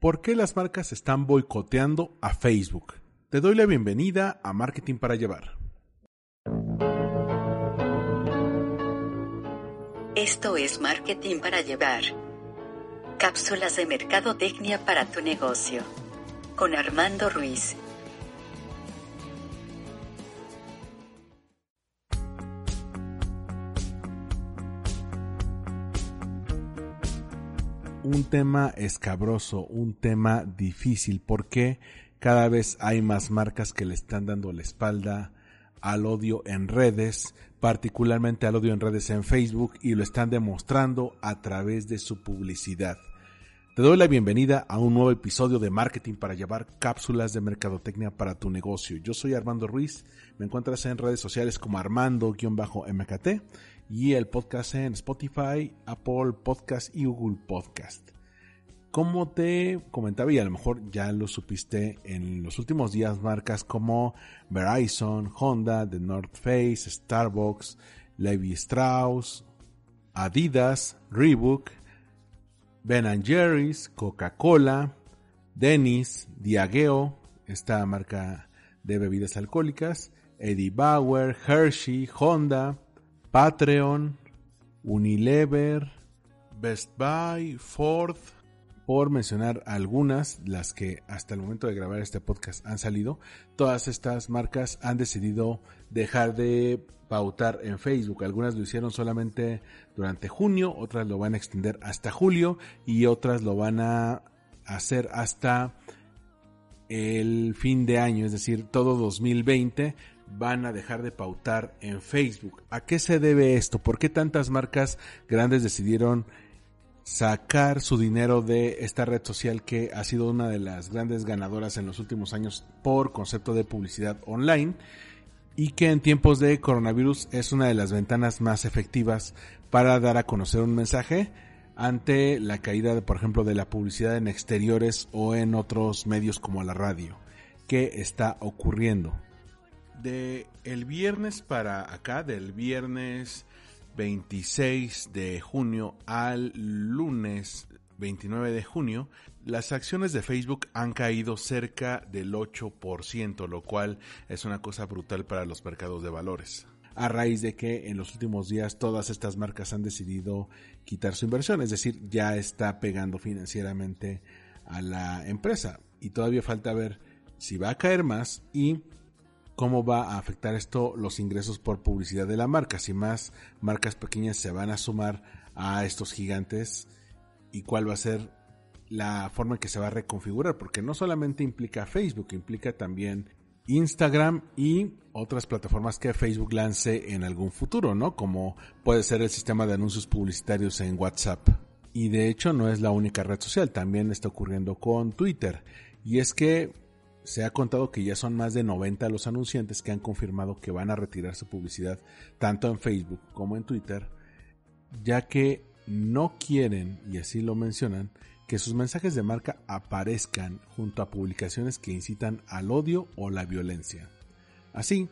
¿Por qué las marcas están boicoteando a Facebook? Te doy la bienvenida a Marketing para Llevar. Esto es Marketing para Llevar. Cápsulas de mercadotecnia para tu negocio. Con Armando Ruiz. Un tema escabroso, un tema difícil, porque cada vez hay más marcas que le están dando la espalda al odio en redes, particularmente al odio en redes en Facebook, y lo están demostrando a través de su publicidad. Te doy la bienvenida a un nuevo episodio de Marketing para llevar cápsulas de mercadotecnia para tu negocio. Yo soy Armando Ruiz, me encuentras en redes sociales como Armando-MKT y el podcast en Spotify, Apple Podcast y Google Podcast. Como te comentaba y a lo mejor ya lo supiste en los últimos días, marcas como Verizon, Honda, The North Face, Starbucks, Levi Strauss, Adidas, Reebok, Ben Jerry's, Coca-Cola, Dennis, Diageo, esta marca de bebidas alcohólicas, Eddie Bauer, Hershey, Honda, Patreon, Unilever, Best Buy, Ford, por mencionar algunas, las que hasta el momento de grabar este podcast han salido, todas estas marcas han decidido dejar de pautar en Facebook. Algunas lo hicieron solamente durante junio, otras lo van a extender hasta julio y otras lo van a hacer hasta el fin de año, es decir, todo 2020 van a dejar de pautar en Facebook. ¿A qué se debe esto? ¿Por qué tantas marcas grandes decidieron sacar su dinero de esta red social que ha sido una de las grandes ganadoras en los últimos años por concepto de publicidad online y que en tiempos de coronavirus es una de las ventanas más efectivas para dar a conocer un mensaje ante la caída, de, por ejemplo, de la publicidad en exteriores o en otros medios como la radio. ¿Qué está ocurriendo? de el viernes para acá, del viernes 26 de junio al lunes 29 de junio, las acciones de Facebook han caído cerca del 8%, lo cual es una cosa brutal para los mercados de valores. A raíz de que en los últimos días todas estas marcas han decidido quitar su inversión, es decir, ya está pegando financieramente a la empresa. Y todavía falta ver si va a caer más y cómo va a afectar esto los ingresos por publicidad de la marca, si más marcas pequeñas se van a sumar a estos gigantes y cuál va a ser la forma en que se va a reconfigurar, porque no solamente implica Facebook, implica también Instagram y otras plataformas que Facebook lance en algún futuro, ¿no? Como puede ser el sistema de anuncios publicitarios en WhatsApp. Y de hecho no es la única red social, también está ocurriendo con Twitter. Y es que se ha contado que ya son más de 90 los anunciantes que han confirmado que van a retirar su publicidad tanto en Facebook como en Twitter, ya que no quieren, y así lo mencionan, que sus mensajes de marca aparezcan junto a publicaciones que incitan al odio o la violencia. Así,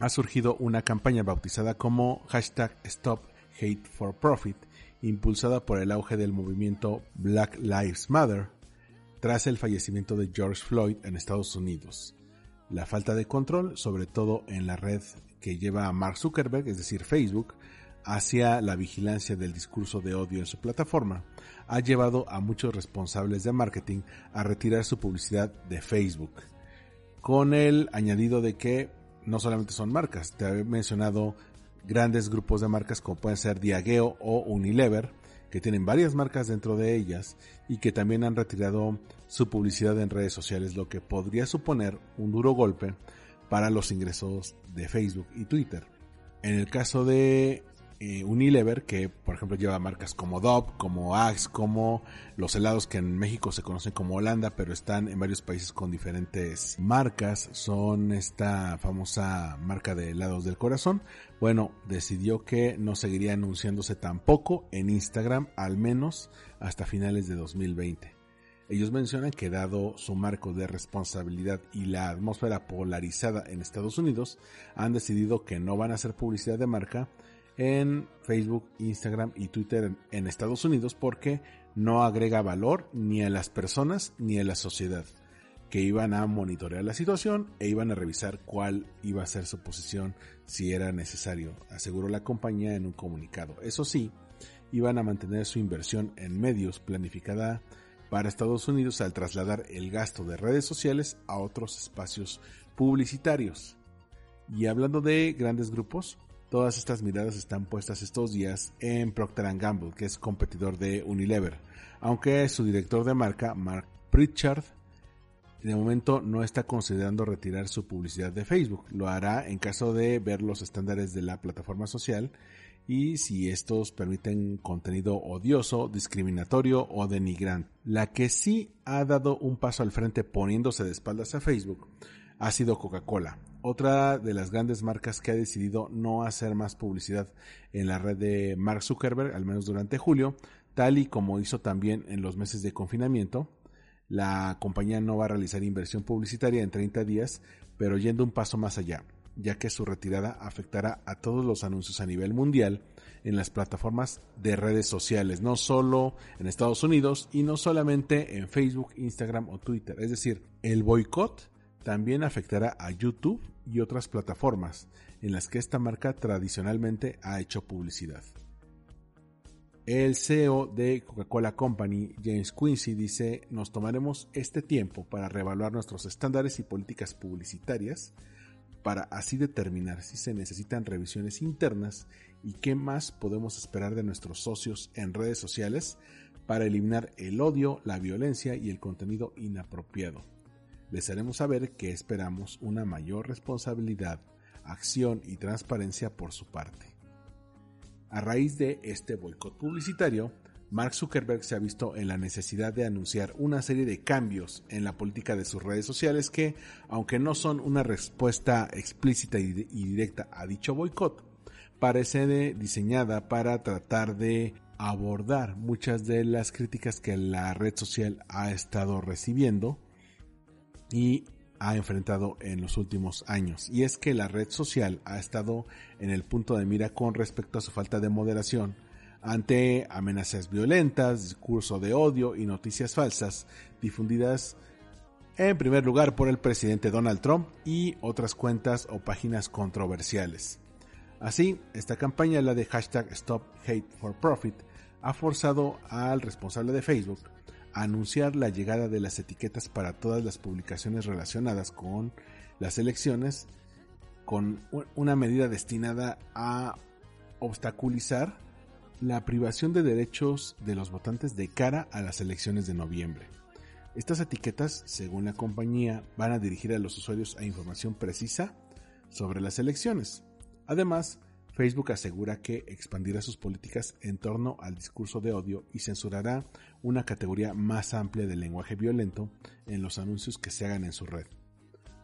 ha surgido una campaña bautizada como hashtag Stop Hate for Profit, impulsada por el auge del movimiento Black Lives Matter, tras el fallecimiento de George Floyd en Estados Unidos. La falta de control, sobre todo en la red que lleva a Mark Zuckerberg, es decir, Facebook, hacia la vigilancia del discurso de odio en su plataforma, ha llevado a muchos responsables de marketing a retirar su publicidad de Facebook, con el añadido de que no solamente son marcas, te he mencionado grandes grupos de marcas como pueden ser Diageo o Unilever, que tienen varias marcas dentro de ellas y que también han retirado su publicidad en redes sociales, lo que podría suponer un duro golpe para los ingresos de Facebook y Twitter. En el caso de eh, Unilever, que por ejemplo lleva marcas como Dove, como Axe, como los helados que en México se conocen como Holanda, pero están en varios países con diferentes marcas, son esta famosa marca de helados del corazón. Bueno, decidió que no seguiría anunciándose tampoco en Instagram, al menos hasta finales de 2020. Ellos mencionan que dado su marco de responsabilidad y la atmósfera polarizada en Estados Unidos, han decidido que no van a hacer publicidad de marca en Facebook, Instagram y Twitter en Estados Unidos porque no agrega valor ni a las personas ni a la sociedad, que iban a monitorear la situación e iban a revisar cuál iba a ser su posición si era necesario, aseguró la compañía en un comunicado. Eso sí, iban a mantener su inversión en medios planificada para Estados Unidos al trasladar el gasto de redes sociales a otros espacios publicitarios. Y hablando de grandes grupos, todas estas miradas están puestas estos días en Procter Gamble, que es competidor de Unilever, aunque su director de marca, Mark Pritchard, de momento no está considerando retirar su publicidad de Facebook. Lo hará en caso de ver los estándares de la plataforma social y si estos permiten contenido odioso, discriminatorio o denigrante. La que sí ha dado un paso al frente poniéndose de espaldas a Facebook ha sido Coca-Cola, otra de las grandes marcas que ha decidido no hacer más publicidad en la red de Mark Zuckerberg, al menos durante julio, tal y como hizo también en los meses de confinamiento. La compañía no va a realizar inversión publicitaria en 30 días, pero yendo un paso más allá, ya que su retirada afectará a todos los anuncios a nivel mundial en las plataformas de redes sociales, no solo en Estados Unidos y no solamente en Facebook, Instagram o Twitter. Es decir, el boicot también afectará a YouTube y otras plataformas en las que esta marca tradicionalmente ha hecho publicidad. El CEO de Coca-Cola Company, James Quincy, dice, nos tomaremos este tiempo para reevaluar nuestros estándares y políticas publicitarias para así determinar si se necesitan revisiones internas y qué más podemos esperar de nuestros socios en redes sociales para eliminar el odio, la violencia y el contenido inapropiado les haremos saber que esperamos una mayor responsabilidad, acción y transparencia por su parte. A raíz de este boicot publicitario, Mark Zuckerberg se ha visto en la necesidad de anunciar una serie de cambios en la política de sus redes sociales que, aunque no son una respuesta explícita y directa a dicho boicot, parece diseñada para tratar de abordar muchas de las críticas que la red social ha estado recibiendo y ha enfrentado en los últimos años. Y es que la red social ha estado en el punto de mira con respecto a su falta de moderación ante amenazas violentas, discurso de odio y noticias falsas difundidas en primer lugar por el presidente Donald Trump y otras cuentas o páginas controversiales. Así, esta campaña, la de hashtag Stop Hate for Profit, ha forzado al responsable de Facebook anunciar la llegada de las etiquetas para todas las publicaciones relacionadas con las elecciones con una medida destinada a obstaculizar la privación de derechos de los votantes de cara a las elecciones de noviembre. Estas etiquetas, según la compañía, van a dirigir a los usuarios a información precisa sobre las elecciones. Además, Facebook asegura que expandirá sus políticas en torno al discurso de odio y censurará una categoría más amplia del lenguaje violento en los anuncios que se hagan en su red.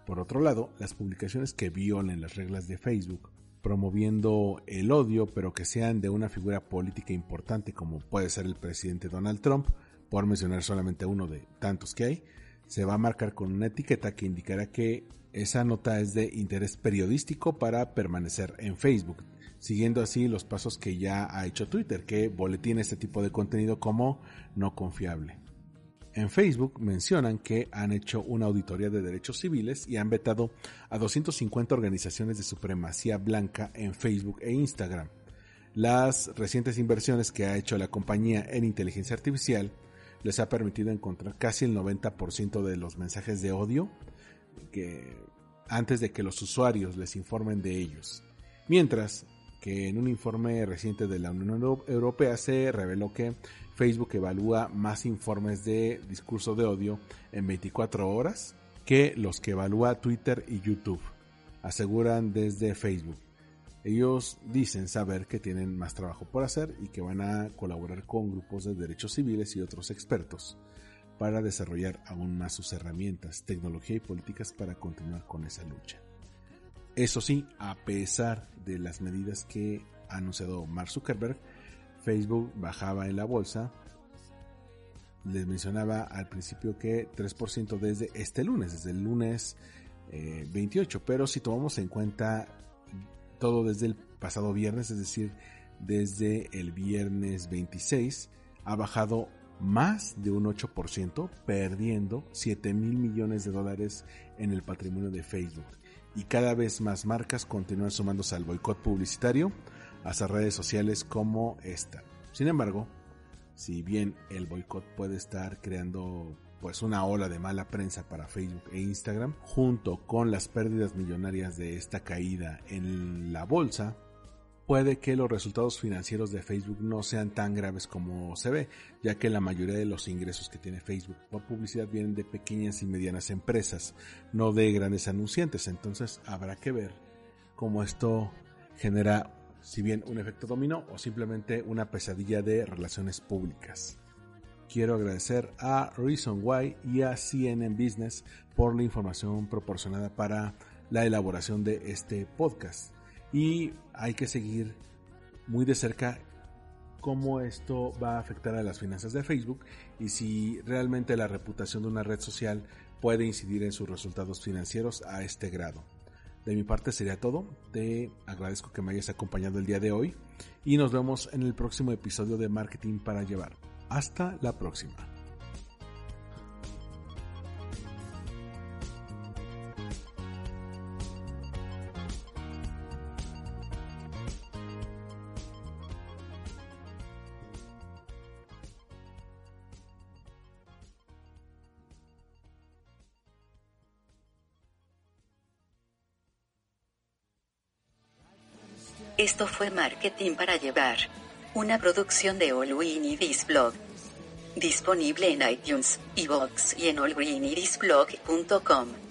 Por otro lado, las publicaciones que violen las reglas de Facebook, promoviendo el odio pero que sean de una figura política importante como puede ser el presidente Donald Trump, por mencionar solamente uno de tantos que hay, se va a marcar con una etiqueta que indicará que esa nota es de interés periodístico para permanecer en Facebook, siguiendo así los pasos que ya ha hecho Twitter, que boletina este tipo de contenido como no confiable. En Facebook mencionan que han hecho una auditoría de derechos civiles y han vetado a 250 organizaciones de supremacía blanca en Facebook e Instagram. Las recientes inversiones que ha hecho la compañía en inteligencia artificial les ha permitido encontrar casi el 90% de los mensajes de odio antes de que los usuarios les informen de ellos. Mientras que en un informe reciente de la Unión Europea se reveló que Facebook evalúa más informes de discurso de odio en 24 horas que los que evalúa Twitter y YouTube, aseguran desde Facebook. Ellos dicen saber que tienen más trabajo por hacer y que van a colaborar con grupos de derechos civiles y otros expertos para desarrollar aún más sus herramientas, tecnología y políticas para continuar con esa lucha. Eso sí, a pesar de las medidas que ha anunciado Mark Zuckerberg, Facebook bajaba en la bolsa. Les mencionaba al principio que 3% desde este lunes, desde el lunes 28, eh, pero si tomamos en cuenta todo desde el pasado viernes, es decir, desde el viernes 26, ha bajado más de un 8%, perdiendo 7 mil millones de dólares en el patrimonio de Facebook. Y cada vez más marcas continúan sumándose al boicot publicitario hasta redes sociales como esta. Sin embargo, si bien el boicot puede estar creando pues una ola de mala prensa para Facebook e Instagram, junto con las pérdidas millonarias de esta caída en la bolsa, puede que los resultados financieros de Facebook no sean tan graves como se ve, ya que la mayoría de los ingresos que tiene Facebook por publicidad vienen de pequeñas y medianas empresas, no de grandes anunciantes. Entonces habrá que ver cómo esto genera, si bien un efecto dominó o simplemente una pesadilla de relaciones públicas. Quiero agradecer a Reason Why y a CNN Business por la información proporcionada para la elaboración de este podcast y hay que seguir muy de cerca cómo esto va a afectar a las finanzas de Facebook y si realmente la reputación de una red social puede incidir en sus resultados financieros a este grado. De mi parte sería todo, te agradezco que me hayas acompañado el día de hoy y nos vemos en el próximo episodio de Marketing para Llevar. Hasta la próxima. Esto fue Marketing para Llevar. Una producción de All Iris Blog. Disponible en iTunes, iVoox y en allgreenirisblog.com.